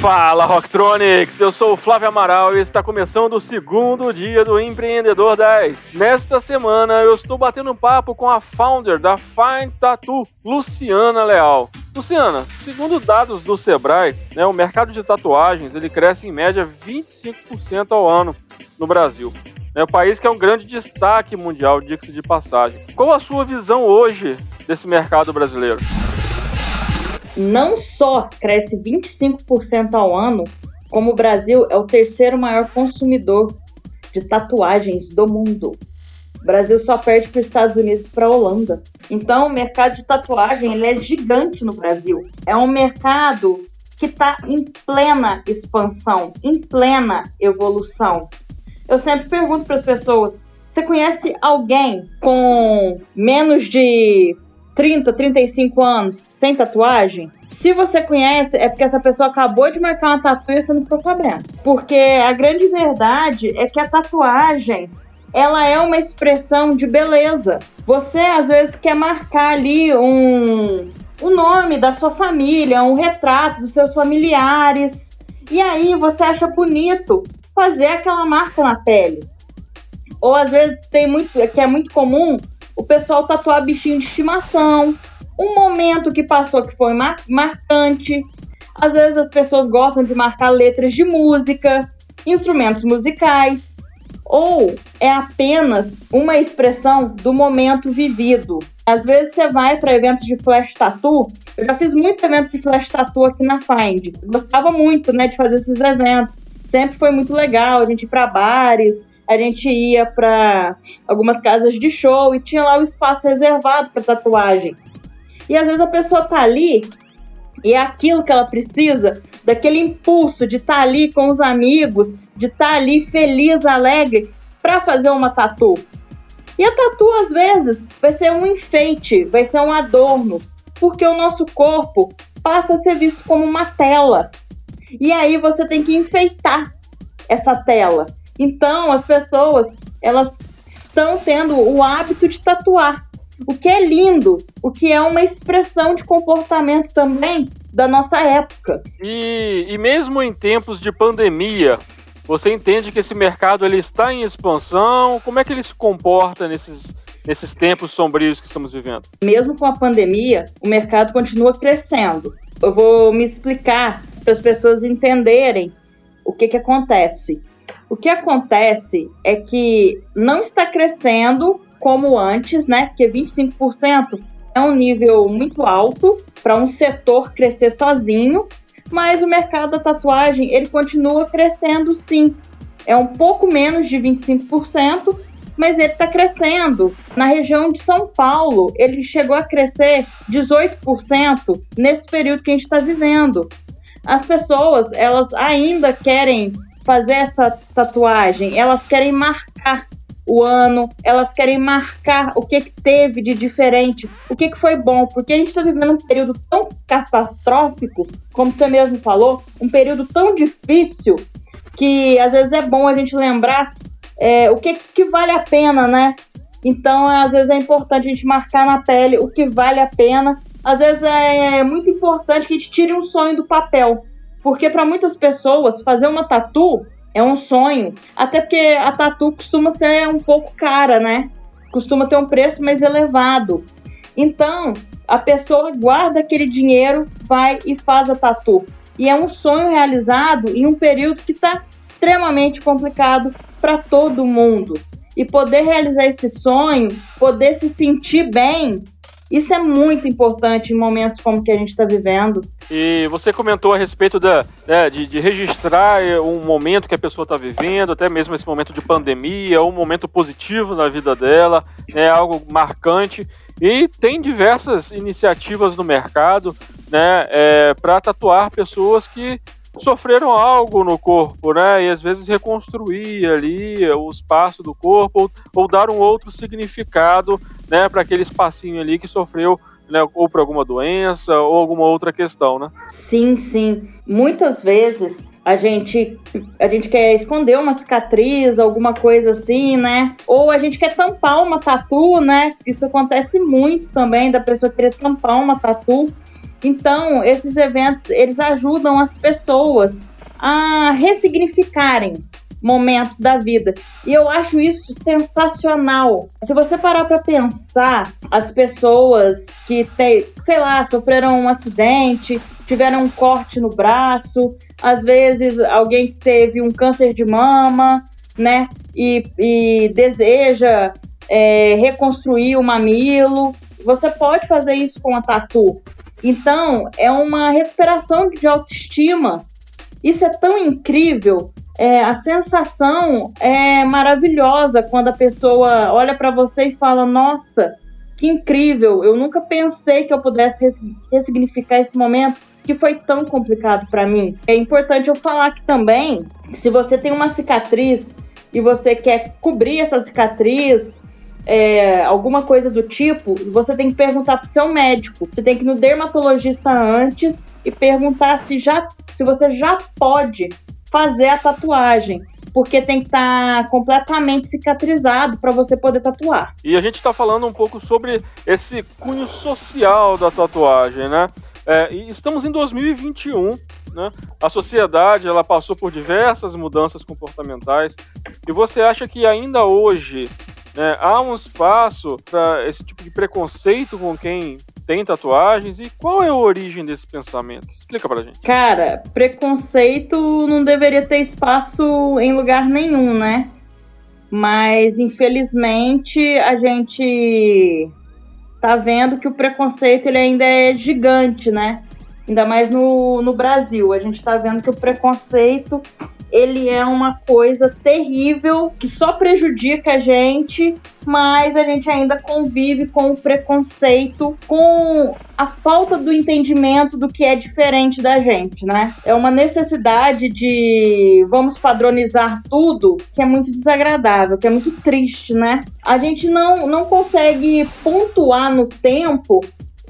Fala Rocktronics, eu sou o Flávio Amaral e está começando o segundo dia do Empreendedor 10. Nesta semana eu estou batendo um papo com a founder da Fine Tattoo, Luciana Leal. Luciana, segundo dados do Sebrae, né, o mercado de tatuagens ele cresce em média 25% ao ano no Brasil. É o país que é um grande destaque mundial, diga-se de passagem. Qual a sua visão hoje desse mercado brasileiro? Não só cresce 25% ao ano, como o Brasil é o terceiro maior consumidor de tatuagens do mundo. O Brasil só perde para os Estados Unidos e para a Holanda. Então, o mercado de tatuagem ele é gigante no Brasil. É um mercado que está em plena expansão, em plena evolução eu sempre pergunto para as pessoas: você conhece alguém com menos de 30, 35 anos sem tatuagem? Se você conhece, é porque essa pessoa acabou de marcar uma tatu e você não ficou sabendo. Porque a grande verdade é que a tatuagem ela é uma expressão de beleza. Você às vezes quer marcar ali um o nome da sua família, um retrato dos seus familiares. E aí você acha bonito fazer aquela marca na pele. Ou às vezes tem muito, que é muito comum, o pessoal tatuar bichinho de estimação, um momento que passou que foi mar marcante. Às vezes as pessoas gostam de marcar letras de música, instrumentos musicais, ou é apenas uma expressão do momento vivido. Às vezes você vai para eventos de flash tattoo. Eu já fiz muito evento de flash tattoo aqui na Find. Gostava muito, né, de fazer esses eventos sempre foi muito legal. A gente ir para bares, a gente ia para algumas casas de show e tinha lá o espaço reservado para tatuagem. E às vezes a pessoa tá ali e é aquilo que ela precisa, daquele impulso de estar tá ali com os amigos, de estar tá ali feliz, alegre para fazer uma tatu. E a tatu às vezes vai ser um enfeite, vai ser um adorno, porque o nosso corpo passa a ser visto como uma tela. E aí você tem que enfeitar essa tela. Então as pessoas elas estão tendo o hábito de tatuar, o que é lindo, o que é uma expressão de comportamento também da nossa época. E, e mesmo em tempos de pandemia, você entende que esse mercado ele está em expansão? Como é que ele se comporta nesses, nesses tempos sombrios que estamos vivendo? Mesmo com a pandemia, o mercado continua crescendo. Eu vou me explicar para as pessoas entenderem o que, que acontece. O que acontece é que não está crescendo como antes, né? Porque 25% é um nível muito alto para um setor crescer sozinho, mas o mercado da tatuagem ele continua crescendo sim. É um pouco menos de 25%, mas ele está crescendo. Na região de São Paulo, ele chegou a crescer 18% nesse período que a gente está vivendo as pessoas, elas ainda querem fazer essa tatuagem, elas querem marcar o ano, elas querem marcar o que, que teve de diferente, o que, que foi bom, porque a gente está vivendo um período tão catastrófico, como você mesmo falou, um período tão difícil que às vezes é bom a gente lembrar é, o que, que vale a pena, né? Então, às vezes é importante a gente marcar na pele o que vale a pena às vezes é muito importante que a gente tire um sonho do papel. Porque para muitas pessoas, fazer uma tatu é um sonho. Até porque a tatu costuma ser um pouco cara, né? Costuma ter um preço mais elevado. Então, a pessoa guarda aquele dinheiro, vai e faz a tatu. E é um sonho realizado em um período que está extremamente complicado para todo mundo. E poder realizar esse sonho, poder se sentir bem, isso é muito importante em momentos como que a gente está vivendo. E você comentou a respeito da, né, de, de, registrar eh, um momento que a pessoa está vivendo, até mesmo esse momento de pandemia, um momento positivo na vida dela, é algo marcante. E tem diversas iniciativas no mercado né, é, para tatuar pessoas que sofreram algo no corpo, né? E às vezes reconstruir ali o espaço do corpo ou, ou dar um outro significado, né, para aquele espacinho ali que sofreu né, ou por alguma doença ou alguma outra questão, né? Sim, sim. Muitas vezes a gente a gente quer esconder uma cicatriz, alguma coisa assim, né? Ou a gente quer tampar uma tatu, né? Isso acontece muito também da pessoa querer tampar uma tatu. Então, esses eventos, eles ajudam as pessoas a ressignificarem momentos da vida. E eu acho isso sensacional. Se você parar para pensar, as pessoas que, tem, sei lá, sofreram um acidente, tiveram um corte no braço, às vezes alguém que teve um câncer de mama, né, e, e deseja é, reconstruir o mamilo, você pode fazer isso com a tatu. Então, é uma recuperação de autoestima. Isso é tão incrível é, a sensação é maravilhosa quando a pessoa olha para você e fala: Nossa, que incrível! Eu nunca pensei que eu pudesse ressignificar esse momento que foi tão complicado para mim. É importante eu falar aqui também: se você tem uma cicatriz e você quer cobrir essa cicatriz, é, alguma coisa do tipo, você tem que perguntar pro seu médico. Você tem que ir no dermatologista antes e perguntar se já se você já pode fazer a tatuagem porque tem que estar tá completamente cicatrizado para você poder tatuar. E a gente está falando um pouco sobre esse cunho social da tatuagem, né? É, estamos em 2021, né? A sociedade ela passou por diversas mudanças comportamentais e você acha que ainda hoje né, há um espaço para esse tipo de preconceito com quem tem tatuagens e qual é a origem desse pensamento? Explica pra gente. Cara, preconceito não deveria ter espaço em lugar nenhum, né? Mas infelizmente a gente tá vendo que o preconceito ele ainda é gigante, né? Ainda mais no, no Brasil. A gente tá vendo que o preconceito ele é uma coisa terrível que só prejudica a gente, mas a gente ainda convive com o preconceito, com a falta do entendimento do que é diferente da gente, né? É uma necessidade de vamos padronizar tudo que é muito desagradável, que é muito triste, né? A gente não, não consegue pontuar no tempo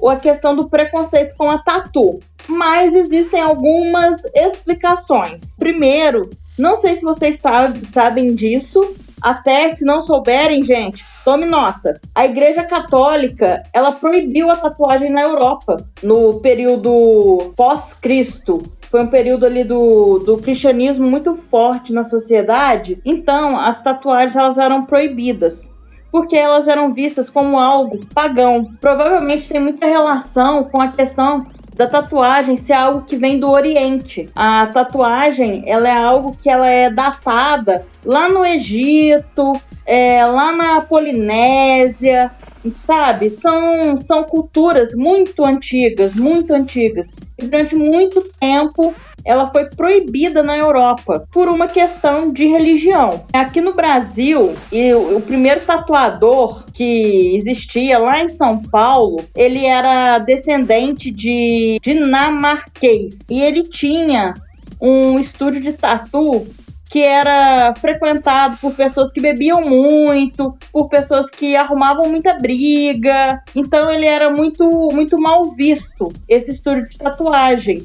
a questão do preconceito com a tatu. Mas existem algumas explicações. Primeiro, não sei se vocês sabe, sabem disso, até se não souberem, gente, tome nota. A Igreja Católica, ela proibiu a tatuagem na Europa no período pós-Cristo. Foi um período ali do, do cristianismo muito forte na sociedade. Então, as tatuagens elas eram proibidas porque elas eram vistas como algo pagão. Provavelmente tem muita relação com a questão da tatuagem ser algo que vem do Oriente. A tatuagem, ela é algo que ela é datada lá no Egito, é, lá na Polinésia, sabe? São, são culturas muito antigas, muito antigas. E durante muito tempo ela foi proibida na Europa por uma questão de religião. Aqui no Brasil, o, o primeiro tatuador que existia lá em São Paulo, ele era descendente de dinamarquês e ele tinha um estúdio de tatu que era frequentado por pessoas que bebiam muito, por pessoas que arrumavam muita briga. Então ele era muito muito mal visto esse estúdio de tatuagem.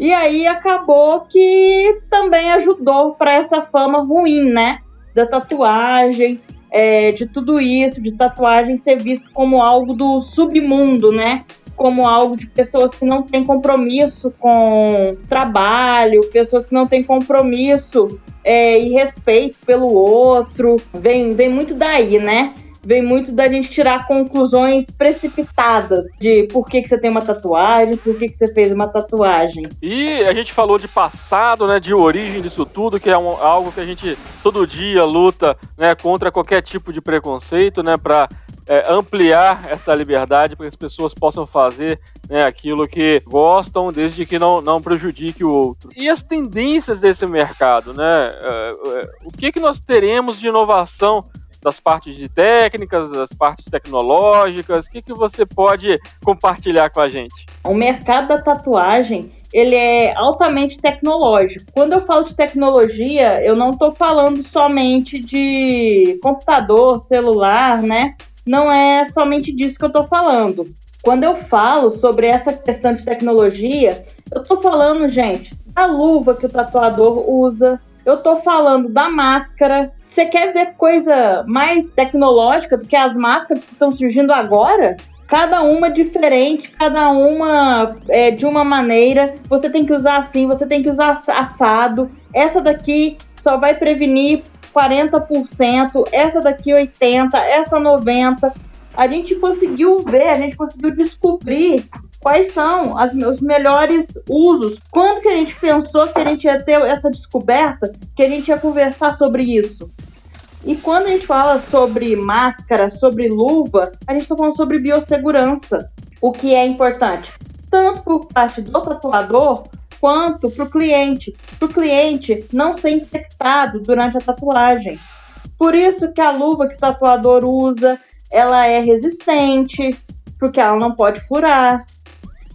E aí acabou que também ajudou para essa fama ruim, né? Da tatuagem, é, de tudo isso, de tatuagem ser visto como algo do submundo, né? Como algo de pessoas que não têm compromisso com trabalho, pessoas que não têm compromisso é, e respeito pelo outro. Vem, vem muito daí, né? vem muito da gente tirar conclusões precipitadas de por que, que você tem uma tatuagem, por que, que você fez uma tatuagem. E a gente falou de passado, né, de origem disso tudo, que é um, algo que a gente todo dia luta né, contra qualquer tipo de preconceito, né, para é, ampliar essa liberdade para que as pessoas possam fazer né, aquilo que gostam, desde que não, não prejudique o outro. E as tendências desse mercado, né? É, é, o que, que nós teremos de inovação das partes de técnicas, das partes tecnológicas? O que, que você pode compartilhar com a gente? O mercado da tatuagem ele é altamente tecnológico. Quando eu falo de tecnologia, eu não estou falando somente de computador, celular, né? Não é somente disso que eu estou falando. Quando eu falo sobre essa questão de tecnologia, eu estou falando, gente, da luva que o tatuador usa. Eu tô falando da máscara. Você quer ver coisa mais tecnológica do que as máscaras que estão surgindo agora? Cada uma diferente, cada uma é, de uma maneira. Você tem que usar assim, você tem que usar assado. Essa daqui só vai prevenir 40%, essa daqui 80%, essa 90%. A gente conseguiu ver, a gente conseguiu descobrir quais são as, os melhores usos. Quando que a gente pensou que a gente ia ter essa descoberta, que a gente ia conversar sobre isso? E quando a gente fala sobre máscara, sobre luva, a gente está falando sobre biossegurança, o que é importante, tanto por parte do tatuador quanto para o cliente, para o cliente não ser infectado durante a tatuagem. Por isso que a luva que o tatuador usa, ela é resistente, porque ela não pode furar.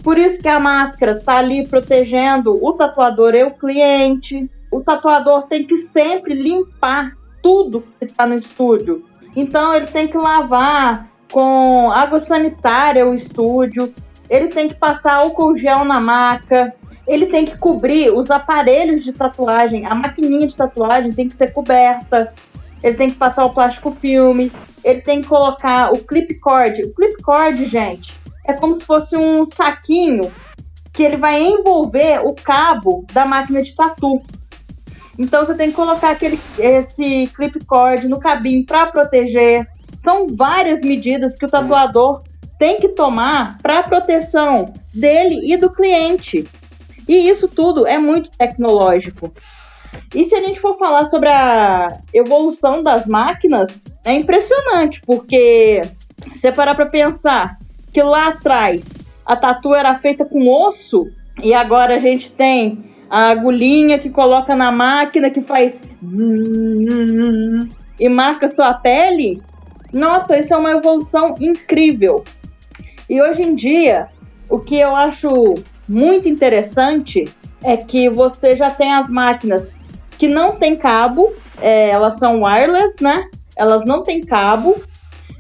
Por isso que a máscara está ali protegendo o tatuador e o cliente. O tatuador tem que sempre limpar tudo que está no estúdio. Então ele tem que lavar com água sanitária o estúdio, ele tem que passar álcool gel na maca, ele tem que cobrir os aparelhos de tatuagem, a maquininha de tatuagem tem que ser coberta, ele tem que passar o plástico filme, ele tem que colocar o clip cord. O clip cord, gente, é como se fosse um saquinho que ele vai envolver o cabo da máquina de tatu. Então você tem que colocar aquele, esse clip cord no cabinho para proteger. São várias medidas que o tatuador tem que tomar para proteção dele e do cliente. E isso tudo é muito tecnológico. E se a gente for falar sobre a evolução das máquinas, é impressionante, porque você parar para pensar que lá atrás a tatu era feita com osso e agora a gente tem a agulhinha que coloca na máquina que faz e marca sua pele. Nossa, isso é uma evolução incrível. E hoje em dia, o que eu acho muito interessante é que você já tem as máquinas que não tem cabo, é, elas são wireless, né? Elas não têm cabo.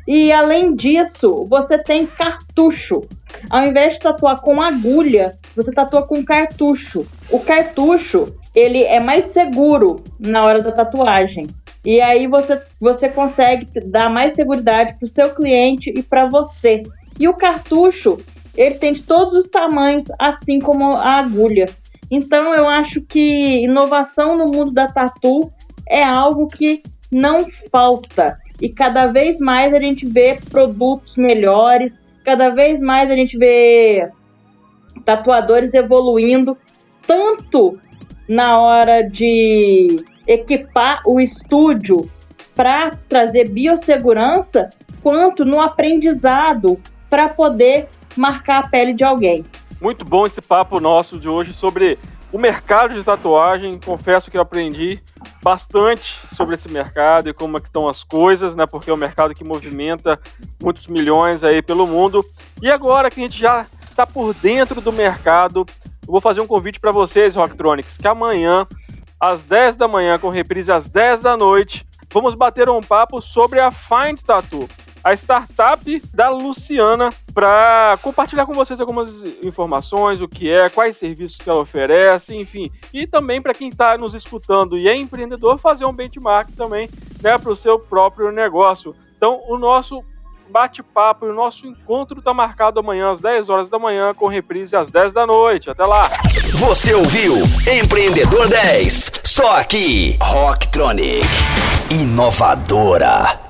E além disso, você tem cartucho. Ao invés de tatuar com agulha, você tatua com cartucho. O cartucho, ele é mais seguro na hora da tatuagem. E aí você, você consegue dar mais segurança para o seu cliente e para você. E o cartucho, ele tem de todos os tamanhos, assim como a agulha. Então eu acho que inovação no mundo da tatu é algo que não falta. E cada vez mais a gente vê produtos melhores, cada vez mais a gente vê tatuadores evoluindo tanto na hora de equipar o estúdio para trazer biossegurança, quanto no aprendizado para poder marcar a pele de alguém. Muito bom esse papo nosso de hoje sobre o mercado de tatuagem. Confesso que eu aprendi bastante sobre esse mercado e como é estão as coisas, né? Porque é um mercado que movimenta muitos milhões aí pelo mundo. E agora que a gente já está por dentro do mercado, eu vou fazer um convite para vocês, Rocktronics, que amanhã, às 10 da manhã, com reprise às 10 da noite, vamos bater um papo sobre a Find Tattoo, a startup da Luciana, para compartilhar com vocês algumas informações, o que é, quais serviços que ela oferece, enfim. E também para quem está nos escutando e é empreendedor, fazer um benchmark também né, para o seu próprio negócio. Então, o nosso bate-papo e o nosso encontro está marcado amanhã às 10 horas da manhã, com reprise às 10 da noite. Até lá! Você ouviu Empreendedor 10, só aqui, Rocktronic, inovadora.